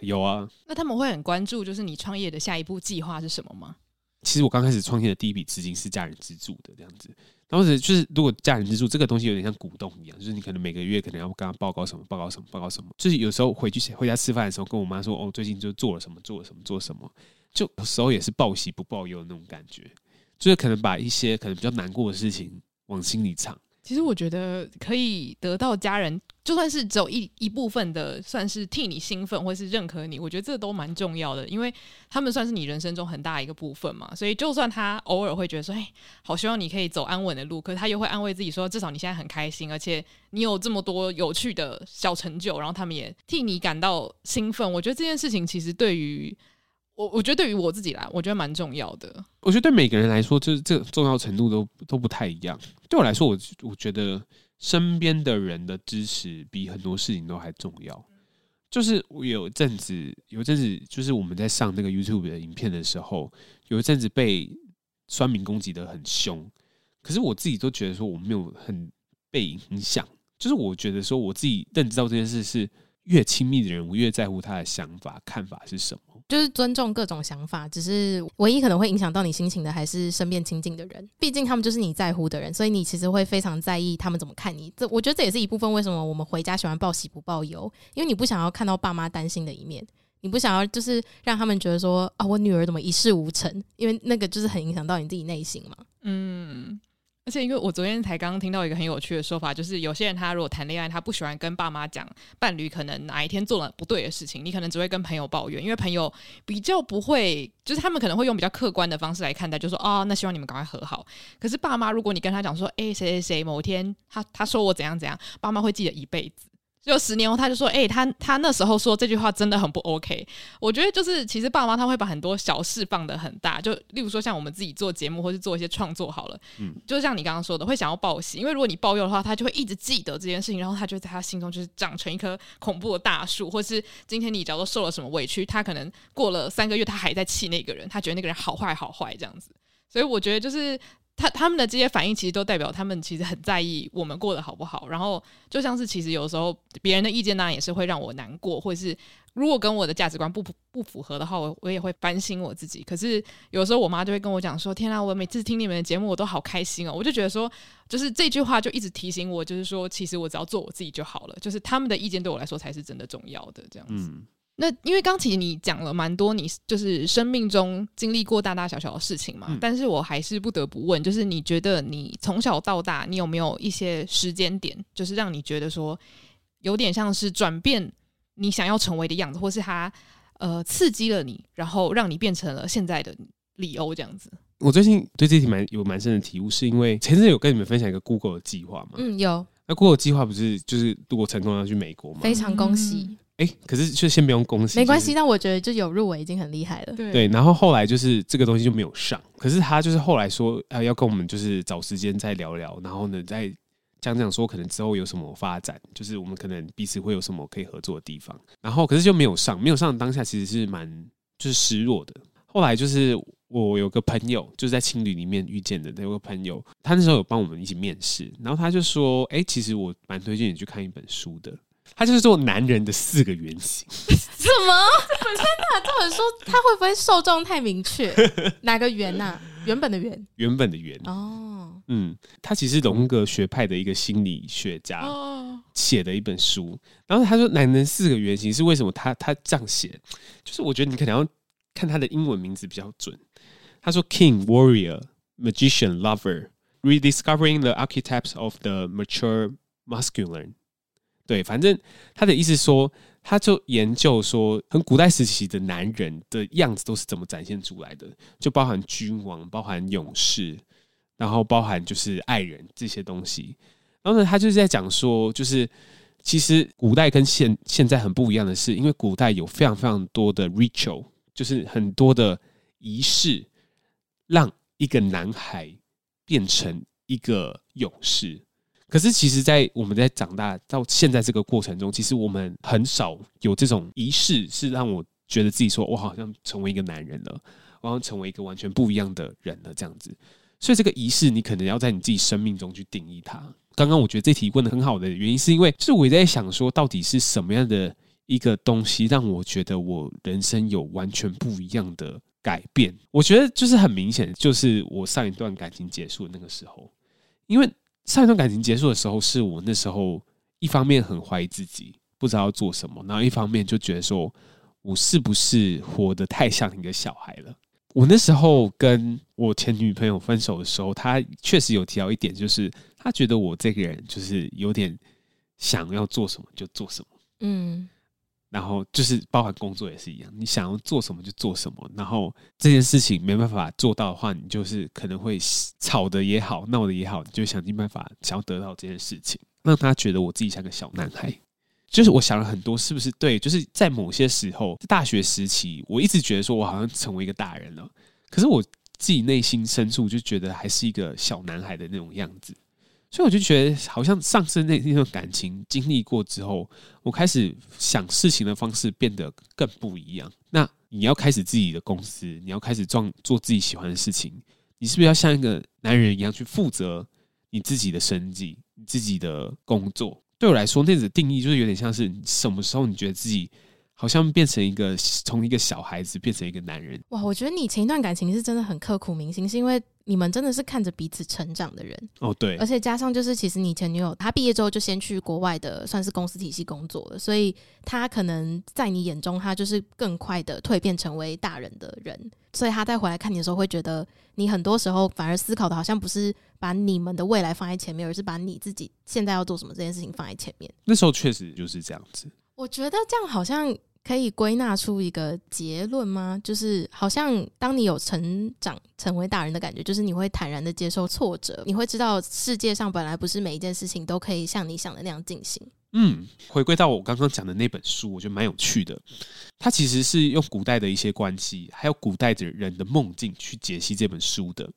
[SPEAKER 4] 有啊，
[SPEAKER 3] 那他们会很关注，就是你创业的下一步计划是什么吗？
[SPEAKER 4] 其实我刚开始创业的第一笔资金是家人资助的，这样子。当时就是如果家人资助这个东西有点像股东一样，就是你可能每个月可能要跟他报告什么，报告什么，报告什么。就是有时候回去回家吃饭的时候，跟我妈说，哦，最近就做了什么，做了什么，做什么。就有时候也是报喜不报忧的那种感觉，就是可能把一些可能比较难过的事情往心里藏。
[SPEAKER 3] 其实我觉得可以得到家人，就算是只有一一部分的，算是替你兴奋或是认可你，我觉得这都蛮重要的，因为他们算是你人生中很大一个部分嘛。所以就算他偶尔会觉得说，哎，好希望你可以走安稳的路，可是他又会安慰自己说，至少你现在很开心，而且你有这么多有趣的小成就，然后他们也替你感到兴奋。我觉得这件事情其实对于。我我觉得对于我自己来，我觉得蛮重要的。
[SPEAKER 4] 我觉得对每个人来说，就是这个重要程度都都不太一样。对我来说，我我觉得身边的人的支持比很多事情都还重要。就是我有一阵子，有一阵子，就是我们在上那个 YouTube 的影片的时候，有一阵子被酸民攻击的很凶。可是我自己都觉得说，我没有很被影响。就是我觉得说，我自己认知到这件事是。越亲密的人，我越在乎他的想法、看法是什么。
[SPEAKER 2] 就是尊重各种想法，只是唯一可能会影响到你心情的，还是身边亲近的人。毕竟他们就是你在乎的人，所以你其实会非常在意他们怎么看你。这我觉得这也是一部分为什么我们回家喜欢报喜不报忧，因为你不想要看到爸妈担心的一面，你不想要就是让他们觉得说啊，我女儿怎么一事无成，因为那个就是很影响到你自己内心嘛。
[SPEAKER 3] 嗯。而且，因为我昨天才刚刚听到一个很有趣的说法，就是有些人他如果谈恋爱，他不喜欢跟爸妈讲伴侣可能哪一天做了不对的事情，你可能只会跟朋友抱怨，因为朋友比较不会，就是他们可能会用比较客观的方式来看待，就说哦，那希望你们赶快和好。可是爸妈，如果你跟他讲说，哎，谁谁谁某天他他说我怎样怎样，爸妈会记得一辈子。就十年后，他就说：“哎、欸，他他那时候说这句话真的很不 OK。我觉得就是，其实爸妈他会把很多小事放得很大。就例如说，像我们自己做节目或是做一些创作好了，嗯，就像你刚刚说的，会想要报喜，因为如果你报忧的话，他就会一直记得这件事情，然后他就在他心中就是长成一棵恐怖的大树，或是今天你假如受了什么委屈，他可能过了三个月，他还在气那个人，他觉得那个人好坏好坏这样子。所以我觉得就是。”他他们的这些反应，其实都代表他们其实很在意我们过得好不好。然后就像是，其实有时候别人的意见当然，也是会让我难过，或者是如果跟我的价值观不不符合的话，我我也会反省我自己。可是有时候我妈就会跟我讲说：“天啊，我每次听你们的节目，我都好开心哦。”我就觉得说，就是这句话就一直提醒我，就是说，其实我只要做我自己就好了。就是他们的意见对我来说才是真的重要的，这样子。那因为刚其实你讲了蛮多，你就是生命中经历过大大小小的事情嘛，嗯、但是我还是不得不问，就是你觉得你从小到大，你有没有一些时间点，就是让你觉得说有点像是转变你想要成为的样子，或是他呃刺激了你，然后让你变成了现在的李欧这样子？
[SPEAKER 4] 我最近对这题蛮有蛮深的体悟，是因为前阵有跟你们分享一个 Google 的计划嘛？
[SPEAKER 2] 嗯，有。
[SPEAKER 4] 那 Google 计划不是就是如果成功要去美国吗？
[SPEAKER 2] 非常恭喜。嗯
[SPEAKER 4] 哎、欸，可是就先不用恭喜，
[SPEAKER 2] 没关系。但我觉得就有入围已经很厉害了。
[SPEAKER 3] 对，
[SPEAKER 4] 对，然后后来就是这个东西就没有上。可是他就是后来说，呃，要跟我们就是找时间再聊聊，然后呢，再讲讲说可能之后有什么发展，就是我们可能彼此会有什么可以合作的地方。然后可是就没有上，没有上当下其实是蛮就是失落的。后来就是我有个朋友就是在青旅里面遇见的，有个朋友，他那时候有帮我们一起面试，然后他就说，哎、欸，其实我蛮推荐你去看一本书的。他就是做男人的四个原型。
[SPEAKER 2] 什么？天哪！这本书他会不会受众太明确？哪个原呐、啊？原本的原？
[SPEAKER 4] 原本的原。哦，嗯，他其实荣格学派的一个心理学家写的一本书。然后他说，男人四个原型是为什么他？他他这样写，就是我觉得你可能要看他的英文名字比较准。他说：King, Warrior, Magician, Lover, Rediscovering the Archetypes of the Mature Masculine。对，反正他的意思说，他就研究说，很古代时期的男人的样子都是怎么展现出来的，就包含君王，包含勇士，然后包含就是爱人这些东西。然后呢，他就是在讲说，就是其实古代跟现现在很不一样的是，因为古代有非常非常多的 ritual，就是很多的仪式让一个男孩变成一个勇士。可是，其实，在我们在长大到现在这个过程中，其实我们很少有这种仪式，是让我觉得自己说，我好像成为一个男人了，我好像成为一个完全不一样的人了，这样子。所以，这个仪式你可能要在你自己生命中去定义它。刚刚我觉得这题问得很好的原因，是因为就是我也在想说，到底是什么样的一个东西，让我觉得我人生有完全不一样的改变？我觉得就是很明显，就是我上一段感情结束的那个时候，因为。上一段感情结束的时候，是我那时候一方面很怀疑自己，不知道做什么，然后一方面就觉得说，我是不是活得太像一个小孩了？我那时候跟我前女朋友分手的时候，她确实有提到一点，就是她觉得我这个人就是有点想要做什么就做什么，嗯。然后就是包含工作也是一样，你想要做什么就做什么。然后这件事情没办法做到的话，你就是可能会吵的也好，闹的也好，你就想尽办法想要得到这件事情，让他觉得我自己像个小男孩。就是我想了很多，是不是对？就是在某些时候，大学时期，我一直觉得说我好像成为一个大人了，可是我自己内心深处就觉得还是一个小男孩的那种样子。所以我就觉得，好像上次那那段感情经历过之后，我开始想事情的方式变得更不一样。那你要开始自己的公司，你要开始做做自己喜欢的事情，你是不是要像一个男人一样去负责你自己的生计、你自己的工作？对我来说，那种定义就是有点像是什么时候你觉得自己。好像变成一个从一个小孩子变成一个男人。
[SPEAKER 2] 哇，我觉得你前一段感情是真的很刻骨铭心，是因为你们真的是看着彼此成长的人。
[SPEAKER 4] 哦，对。
[SPEAKER 2] 而且加上就是，其实你前女友她毕业之后就先去国外的算是公司体系工作了，所以她可能在你眼中，她就是更快的蜕变成为大人的人。所以她再回来看你的时候，会觉得你很多时候反而思考的好像不是把你们的未来放在前面，而是把你自己现在要做什么这件事情放在前面。
[SPEAKER 4] 那时候确实就是这样子。
[SPEAKER 2] 我觉得这样好像可以归纳出一个结论吗？就是好像当你有成长、成为大人的感觉，就是你会坦然的接受挫折，你会知道世界上本来不是每一件事情都可以像你想的那样进行。
[SPEAKER 4] 嗯，回归到我刚刚讲的那本书，我觉得蛮有趣的。它其实是用古代的一些关系，还有古代的人的梦境去解析这本书的。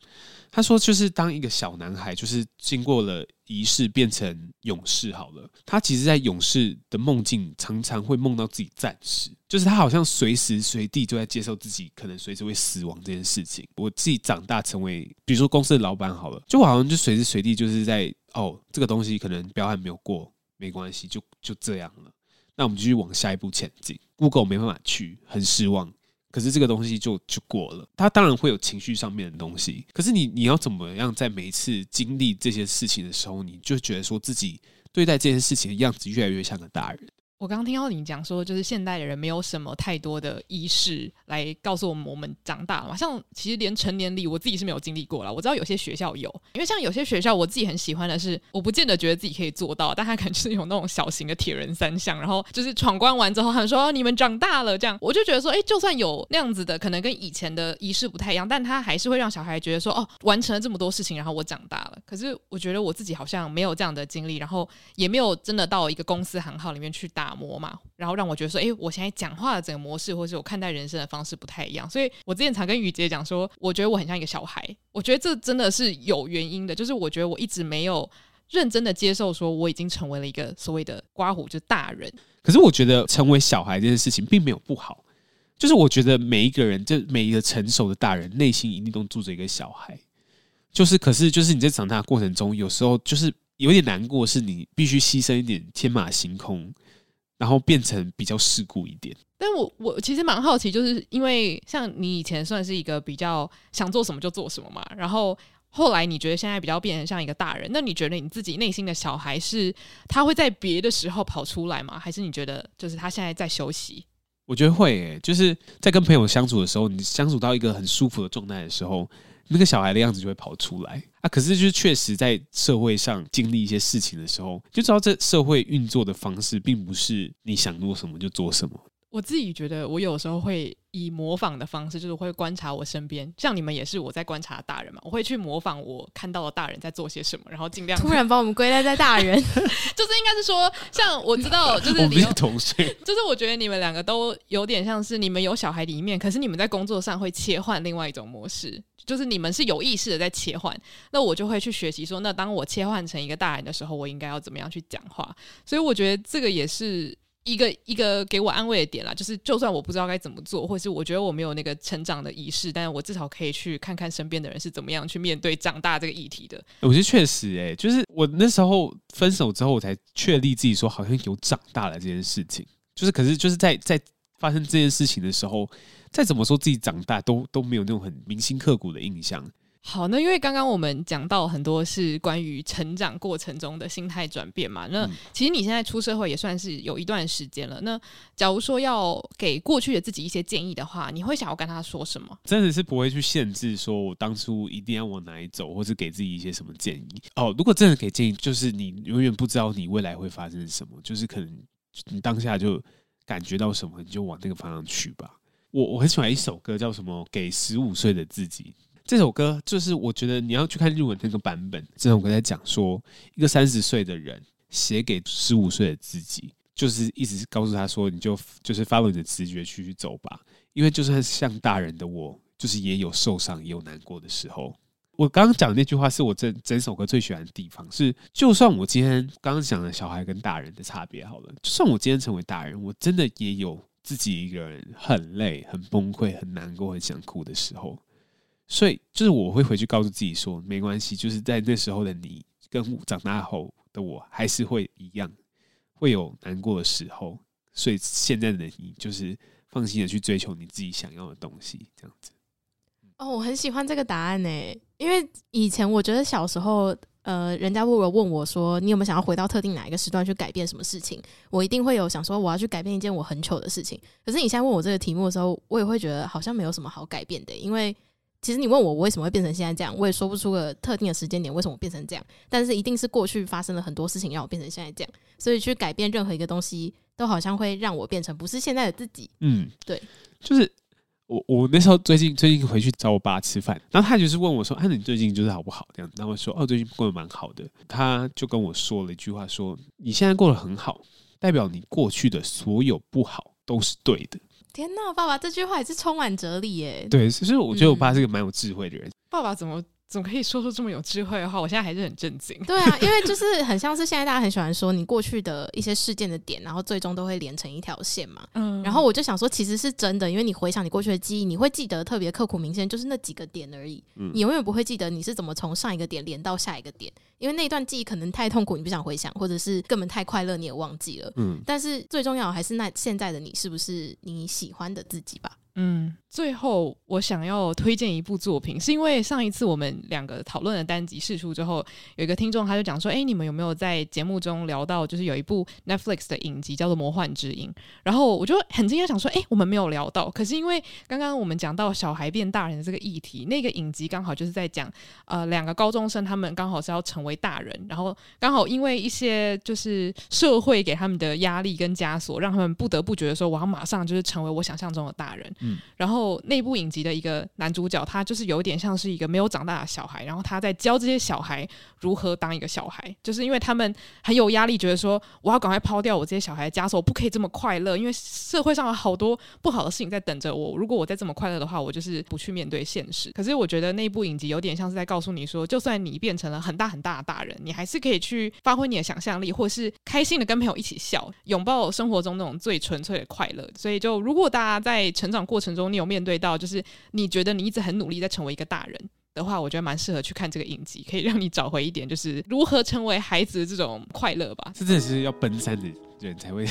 [SPEAKER 4] 他说，就是当一个小男孩，就是经过了仪式变成勇士，好了，他其实，在勇士的梦境，常常会梦到自己战死，就是他好像随时随地都在接受自己可能随时会死亡这件事情。我自己长大成为，比如说公司的老板，好了，就好像就随时随地就是在哦，这个东西可能标还没有过，没关系，就就这样了。那我们继续往下一步前进。Google 没办法去，很失望。可是这个东西就就过了，它当然会有情绪上面的东西。可是你你要怎么样在每一次经历这些事情的时候，你就觉得说自己对待这件事情的样子越来越像个大人。
[SPEAKER 3] 我刚刚听到你讲说，就是现代的人没有什么太多的仪式来告诉我们我们长大了嘛。像其实连成年礼，我自己是没有经历过啦。我知道有些学校有，因为像有些学校，我自己很喜欢的是，我不见得觉得自己可以做到，但他可能是有那种小型的铁人三项，然后就是闯关完之后，他们说你们长大了，这样我就觉得说，哎，就算有那样子的，可能跟以前的仪式不太一样，但他还是会让小孩觉得说，哦，完成了这么多事情，然后我长大了。可是我觉得我自己好像没有这样的经历，然后也没有真的到一个公司行号里面去打打磨嘛，然后。让我觉得说，诶，我现在讲话的整个模式，或是我看待人生的方式不太一样。所以我之前常跟雨杰讲说，我觉得我很像一个小孩。我觉得这真的是有原因的，就是我觉得我一直没有认真的接受说，我已经成为了一个所谓的刮胡，就是大人。
[SPEAKER 4] 可是我觉得成为小孩这件事情并没有不好，就是我觉得每一个人，就每一个成熟的大人，内心一定都住着一个小孩。就是，可是就是你在长大的过程中，有时候就是有点难过，是你必须牺牲一点天马行空。然后变成比较世故一点，
[SPEAKER 3] 但我我其实蛮好奇，就是因为像你以前算是一个比较想做什么就做什么嘛，然后后来你觉得现在比较变成像一个大人，那你觉得你自己内心的小孩是他会在别的时候跑出来吗？还是你觉得就是他现在在休息？
[SPEAKER 4] 我觉得会诶，就是在跟朋友相处的时候，你相处到一个很舒服的状态的时候。那个小孩的样子就会跑出来啊！可是就是确实在社会上经历一些事情的时候，就知道这社会运作的方式并不是你想做什么就做什么。
[SPEAKER 3] 我自己觉得，我有时候会以模仿的方式，就是会观察我身边，像你们也是我在观察大人嘛，我会去模仿我看到的大人在做些什么，然后尽量
[SPEAKER 2] 突然把我们归类在大人，
[SPEAKER 3] 就是应该是说，像我知道，就是
[SPEAKER 4] 你们同事，
[SPEAKER 3] 就是我觉得你们两个都有点像是你们有小孩的一面，可是你们在工作上会切换另外一种模式，就是你们是有意识的在切换，那我就会去学习说，那当我切换成一个大人的时候，我应该要怎么样去讲话，所以我觉得这个也是。一个一个给我安慰的点啦，就是就算我不知道该怎么做，或是我觉得我没有那个成长的仪式，但是我至少可以去看看身边的人是怎么样去面对长大这个议题的。
[SPEAKER 4] 我觉得确实、欸，哎，就是我那时候分手之后，我才确立自己说好像有长大了这件事情。就是可是就是在在发生这件事情的时候，再怎么说自己长大，都都没有那种很铭心刻骨的印象。
[SPEAKER 3] 好，那因为刚刚我们讲到很多是关于成长过程中的心态转变嘛，那其实你现在出社会也算是有一段时间了。那假如说要给过去的自己一些建议的话，你会想要跟他说什么？
[SPEAKER 4] 真的是不会去限制说我当初一定要往哪里走，或是给自己一些什么建议。哦，如果真的给建议，就是你永远不知道你未来会发生什么，就是可能你当下就感觉到什么，你就往那个方向去吧。我我很喜欢一首歌，叫什么？给十五岁的自己。这首歌就是我觉得你要去看日文那个版本。这首歌在讲说，一个三十岁的人写给十五岁的自己，就是一直告诉他说，你就就是 follow 你的直觉去去走吧。因为就算像大人的我，就是也有受伤也有难过的时候。我刚刚讲的那句话是我整整首歌最喜欢的地方，是就算我今天刚刚讲的小孩跟大人的差别好了，就算我今天成为大人，我真的也有自己一个人很累、很崩溃、很难过、很想哭的时候。所以，就是我会回去告诉自己说，没关系，就是在那时候的你，跟长大后的我还是会一样，会有难过的时候。所以现在的你，就是放心的去追求你自己想要的东西，这样子。
[SPEAKER 2] 哦，我很喜欢这个答案呢，因为以前我觉得小时候，呃，人家如果问我说，你有没有想要回到特定哪一个时段去改变什么事情，我一定会有想说，我要去改变一件我很糗的事情。可是你现在问我这个题目的时候，我也会觉得好像没有什么好改变的，因为。其实你问我，我为什么会变成现在这样，我也说不出个特定的时间点为什么变成这样。但是一定是过去发生了很多事情让我变成现在这样，所以去改变任何一个东西，都好像会让我变成不是现在的自己。
[SPEAKER 4] 嗯，
[SPEAKER 2] 对，
[SPEAKER 4] 就是我我那时候最近最近回去找我爸吃饭，然后他就是问我说：“啊，你最近就是好不好？”这样，然后我说：“哦，最近过得蛮好的。”他就跟我说了一句话说：“你现在过得很好，代表你过去的所有不好都是对的。”
[SPEAKER 2] 天呐，爸爸这句话也是充满哲理耶。
[SPEAKER 4] 对，其实我觉得我爸是个蛮有智慧的人。嗯、
[SPEAKER 3] 爸爸怎么？怎么可以说出这么有智慧的话？我现在还是很震惊。
[SPEAKER 2] 对啊，因为就是很像是现在大家很喜欢说你过去的一些事件的点，然后最终都会连成一条线嘛。嗯。然后我就想说，其实是真的，因为你回想你过去的记忆，你会记得特别刻骨铭心，就是那几个点而已。嗯。你永远不会记得你是怎么从上一个点连到下一个点，因为那一段记忆可能太痛苦，你不想回想，或者是根本太快乐，你也忘记了。嗯。但是最重要还是那现在的你是不是你喜欢的自己吧？
[SPEAKER 3] 嗯。最后，我想要推荐一部作品，是因为上一次我们两个讨论的单集试出之后，有一个听众他就讲说：“哎，你们有没有在节目中聊到，就是有一部 Netflix 的影集叫做《魔幻之音》？”然后我就很惊讶，想说：“哎，我们没有聊到。”可是因为刚刚我们讲到小孩变大人的这个议题，那个影集刚好就是在讲，呃，两个高中生他们刚好是要成为大人，然后刚好因为一些就是社会给他们的压力跟枷锁，让他们不得不觉得说：“我要马上就是成为我想象中的大人。”嗯，然后。后那部影集的一个男主角，他就是有点像是一个没有长大的小孩，然后他在教这些小孩如何当一个小孩，就是因为他们很有压力，觉得说我要赶快抛掉我这些小孩的枷锁，不可以这么快乐，因为社会上有好多不好的事情在等着我。如果我再这么快乐的话，我就是不去面对现实。可是我觉得那部影集有点像是在告诉你说，就算你变成了很大很大的大人，你还是可以去发挥你的想象力，或是开心的跟朋友一起笑，拥抱生活中那种最纯粹的快乐。所以，就如果大家在成长过程中，你有面对到，就是你觉得你一直很努力在成为一个大人的话，我觉得蛮适合去看这个影集，可以让你找回一点，就是如何成为孩子的这种快乐吧。
[SPEAKER 4] 这真的是要奔三的。人才会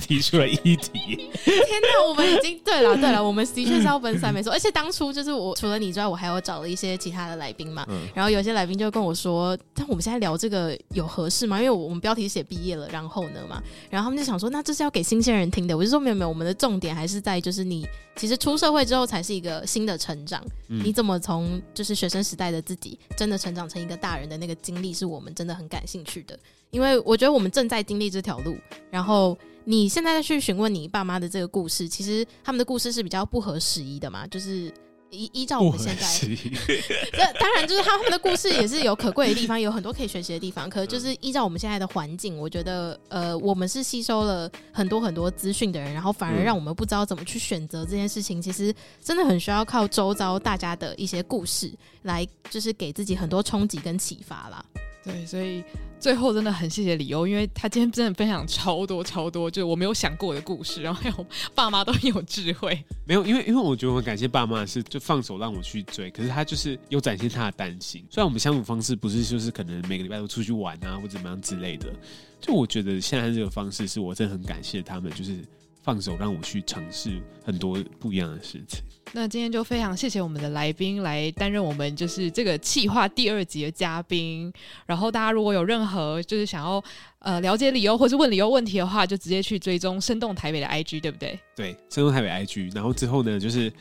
[SPEAKER 4] 提出了议题。
[SPEAKER 2] 天哪，我们已经对了，对了，我们的确是要分散，没错。而且当初就是我除了你之外，我还有找了一些其他的来宾嘛。嗯、然后有些来宾就跟我说：“但我们现在聊这个有合适吗？”因为我们标题写毕业了，然后呢嘛，然后他们就想说：“那这是要给新鲜人听的。”我就说：“没有没有，我们的重点还是在就是你其实出社会之后才是一个新的成长。嗯、你怎么从就是学生时代的自己真的成长成一个大人的那个经历，是我们真的很感兴趣的。”因为我觉得我们正在经历这条路。然后你现在去询问你爸妈的这个故事，其实他们的故事是比较不合时宜的嘛，就是。依依照我们现在，这当然就是他们的故事也是有可贵的地方，有很多可以学习的地方。可是就是依照我们现在的环境，我觉得呃，我们是吸收了很多很多资讯的人，然后反而让我们不知道怎么去选择这件事情。其实真的很需要靠周遭大家的一些故事来，就是给自己很多冲击跟启发啦。
[SPEAKER 3] 对，所以最后真的很谢谢李欧，因为他今天真的分享超多超多，就是我没有想过的故事，然后还有爸妈都很有智慧。
[SPEAKER 4] 没有，因为因为我觉得我很感谢爸妈是就放手让我去追，可是他就是有展现他的担心。虽然我们相处方式不是就是可能每个礼拜都出去玩啊或怎么样之类的，就我觉得现在这个方式是我真的很感谢他们，就是。放手让我去尝试很多不一样的事情。
[SPEAKER 3] 那今天就非常谢谢我们的来宾来担任我们就是这个企划第二集的嘉宾。然后大家如果有任何就是想要呃了解理由或是问理由问题的话，就直接去追踪生动台北的 IG，对不对？
[SPEAKER 4] 对，生动台北 IG。然后之后呢，就是。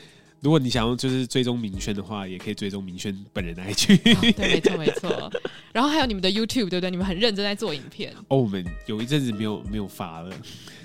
[SPEAKER 4] 如果你想要就是追踪明轩的话，也可以追踪明轩本人的 IG。
[SPEAKER 3] 哦，对，没错没错。然后还有你们的 YouTube，对不对？你们很认真在做影片。
[SPEAKER 4] 哦，我们有一阵子没有没有发了，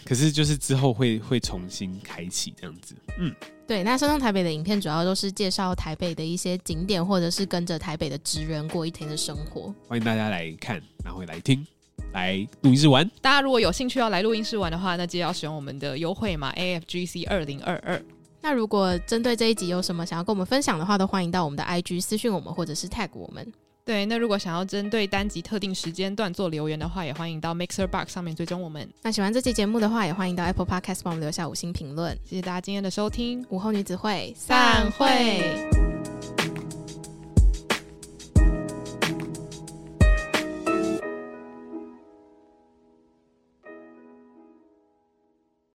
[SPEAKER 4] 可是就是之后会会重新开启这样子。嗯，
[SPEAKER 2] 对。那山上台北的影片主要都是介绍台北的一些景点，或者是跟着台北的职人过一天的生活。
[SPEAKER 4] 欢迎大家来看，然后来听，来录音室玩。
[SPEAKER 3] 大家如果有兴趣要来录音室玩的话，那记得要使用我们的优惠码 AFGC 二零二二。
[SPEAKER 2] 那如果针对这一集有什么想要跟我们分享的话，都欢迎到我们的 IG 私讯我们，或者是 tag 我们。
[SPEAKER 3] 对，那如果想要针对单集特定时间段做留言的话，也欢迎到 Mixer Box 上面追踪我们。
[SPEAKER 2] 那喜欢这期节目的话，也欢迎到 Apple Podcast 帮我们留下五星评论。
[SPEAKER 3] 谢谢大家今天的收听，
[SPEAKER 2] 午后女子会散会。